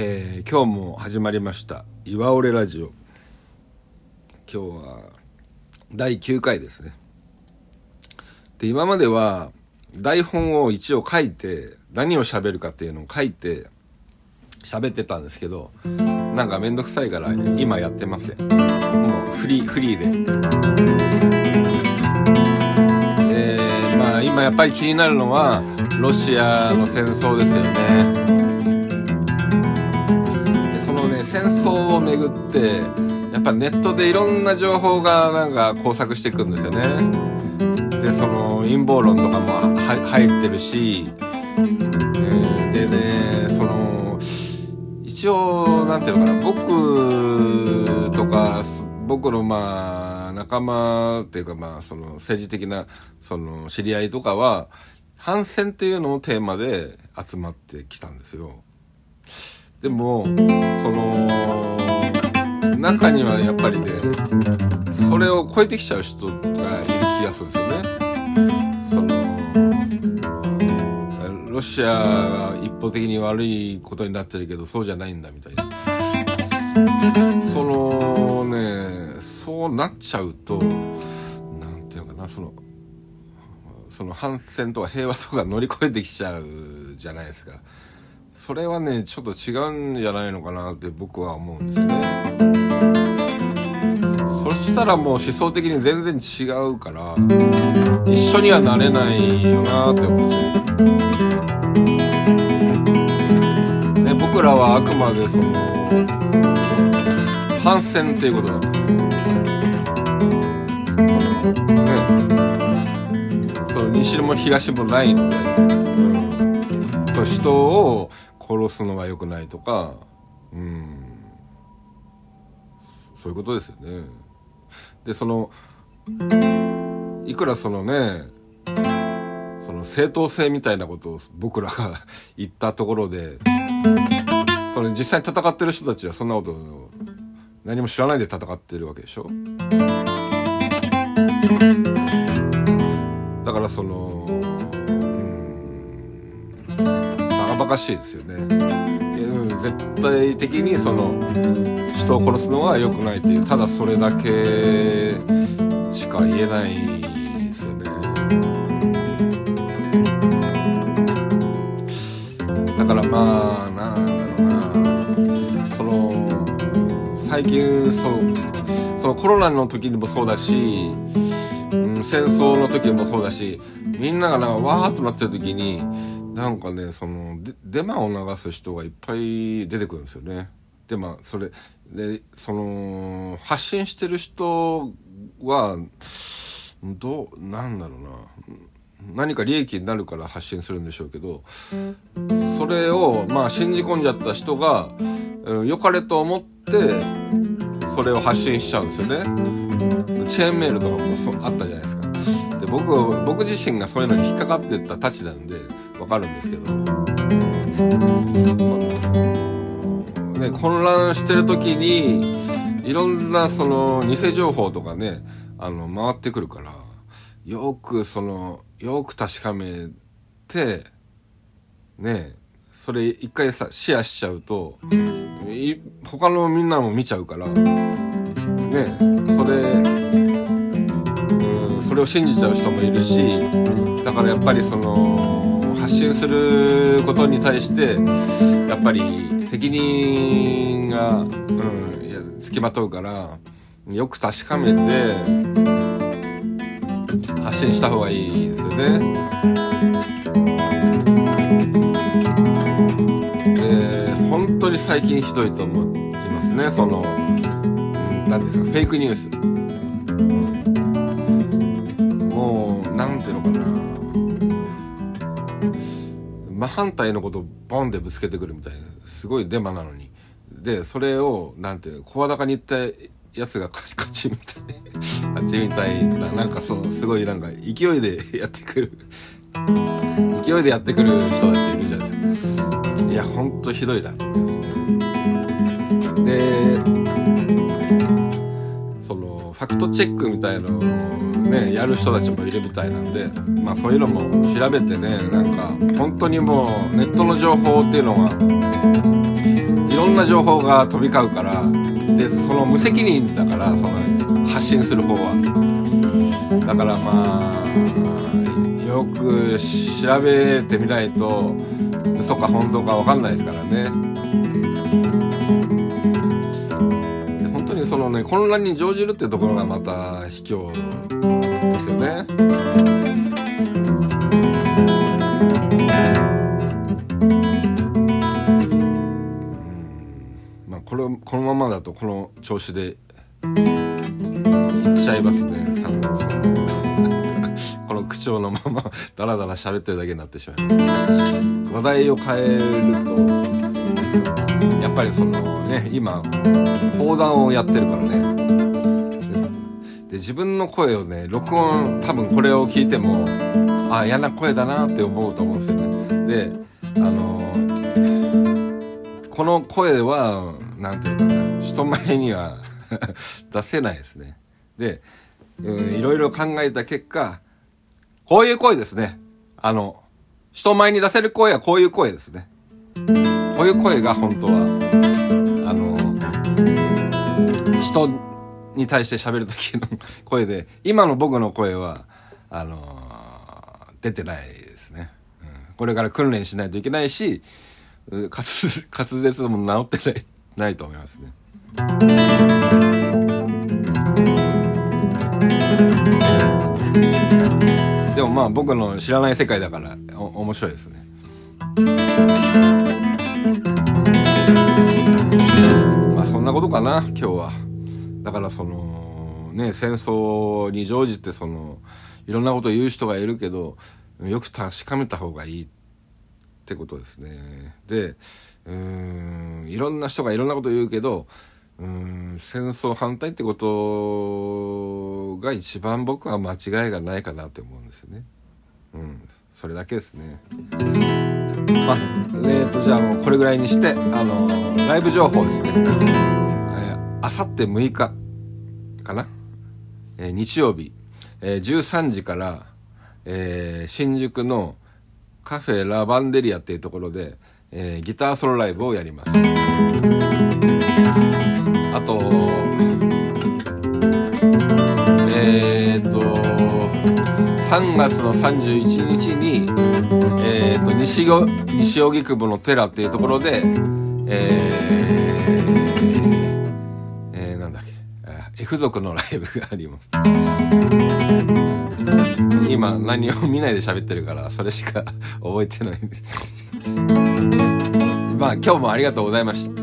え今日も始まりました「岩折れラジオ」今日は第9回ですね。で今までは台本を一応書いて何を喋るかっていうのを書いて喋ってたんですけどなんかめんどくさいから今やってません。もうフリーフリーで。え、まあ今やっぱり気になるのはロシアの戦争ですよね。戦争をめぐってやっぱネットでいろんな情報がなんか工作していくんですよね。でその陰謀論とかも入ってるし、えー、でねその一応なんていうのかな僕とか僕のまあ仲間っていうかまあその政治的なその知り合いとかは反戦っていうのをテーマで集まってきたんですよ。でもその中にはやっぱりねそれを超えてきちゃう人がいる気がするんですよね。そのロシアが一方的に悪いことになってるけどそうじゃないんだみたいな。そのねそうなっちゃうと何ていうのかなそのその反戦とか平和とか乗り越えてきちゃうじゃないですか。それはねちょっと違うんじゃないのかなって僕は思うんですね。そしたらもう思想的に全然違うから一緒にはなれないよなって思うんですよで僕らはあくまでその反戦っていうことだからそのね。その西も東もないので、そう人を殺すのは良くないとかうん。そういうことですよね。でそのいくらそのねその正当性みたいなことを僕らが 言ったところでその実際に戦ってる人たちはそんなこと何も知らないで戦ってるわけでしょ？だからそのうんバカバカしいですよね、うん、絶対的にその人を殺すのは良くないというただそれだけしか言えないですよね。だからまあなんだろうな。その最近そうそのコロナの時にもそうだし、うん、戦争の時もそうだしみんながなんかわーっとなってる時になんかねそのデマを流す人がいっぱい出てくるんですよね。でまあそれでその発信してる人はどうなんだろうな。何か利益になるから発信するんでしょうけどそれをまあ信じ込んじゃった人が良かれと思ってそれを発信しちゃうんですよね。チェーンメールとかもそあったじゃないですか。で僕僕自身がそういうのに引っかかってったたちなんでかるんですけど。そのね混乱してる時にいろんなその偽情報とかねあの回ってくるからよくそのよく確かめてねそれ一回さシェアしちゃうと他のみんなも見ちゃうからねそれそれを信じちゃう人もいるしだからやっぱりその発信することに対してやっぱり責任が、うん、いや付きまとうからよく確かめて発信した方がいいですよね。で本当に最近ひどいと思いますねその何ですかフェイクニュース。反対のことをボンってぶつけてくるみたいなすごいデマなのに。でそれをなんていう声高に言ったやつがカチカチみたいカチみたいななんかそのすごいなんか勢いで やってくる。勢いでやってくる人たちいるじゃないですか。いやほんとひどいなと思いますね。でそのファクトチェックみたいのをねやる人たちもいるみたいなんでまあそういうのも調べてねなんか本当にもうネットの情報っていうのがいろんな情報が飛び交うからでその無責任だからその発信する方は。だからまあよく調べてみないと嘘か本当か分かんないですからね。本当にそのね混乱に乗じるってところがまた卑怯。ですよね。まあこれこのままだとこの調子でいっちゃいますね。さそのこの口調のままダラダラ喋ってるだけになってしまいます。話題を変えるとやっぱりそのね今講談をやってるからね。自分の声をね録音多分これを聞いてもあ嫌な声だなって思うと思うんですよね。であのこの声は何て言うかな人前には 出せないですね。で、いろいろ考えた結果こういう声ですね。あの人前に出せる声はこういう声ですね。こういう声が本当はあの人に対して喋る時の声で今の僕の声はあの出てないですね、うん、これから訓練しないといけないし滑 滑舌も治ってないないと思いますね。でもまあ僕の知らない世界だからお面白いですね。まあそんなことかな今日は。だからそのね戦争に乗じてそのいろんなこと言う人がいるけどよく確かめた方がいいってことですね。でうんいろんな人がいろんなこと言うけどうん戦争反対ってことが一番僕は間違いがないかなって思うんですよね。うんそれだけですね。まあえーとじゃあもうこれぐらいにしてあのライブ情報ですね。あさって6日かな、えー、日曜日えー、13時から、えー、新宿のカフェラバンデリアっていうところで、えー、ギターソロライブをやります。あと、えっ、と、3月の31日に、えっ、ー、と、西西荻窪の寺っていうところで、えー、付属のライブがあります。今何を見ないで喋ってるからそれしか覚えてないです。まあ今日もありがとうございました。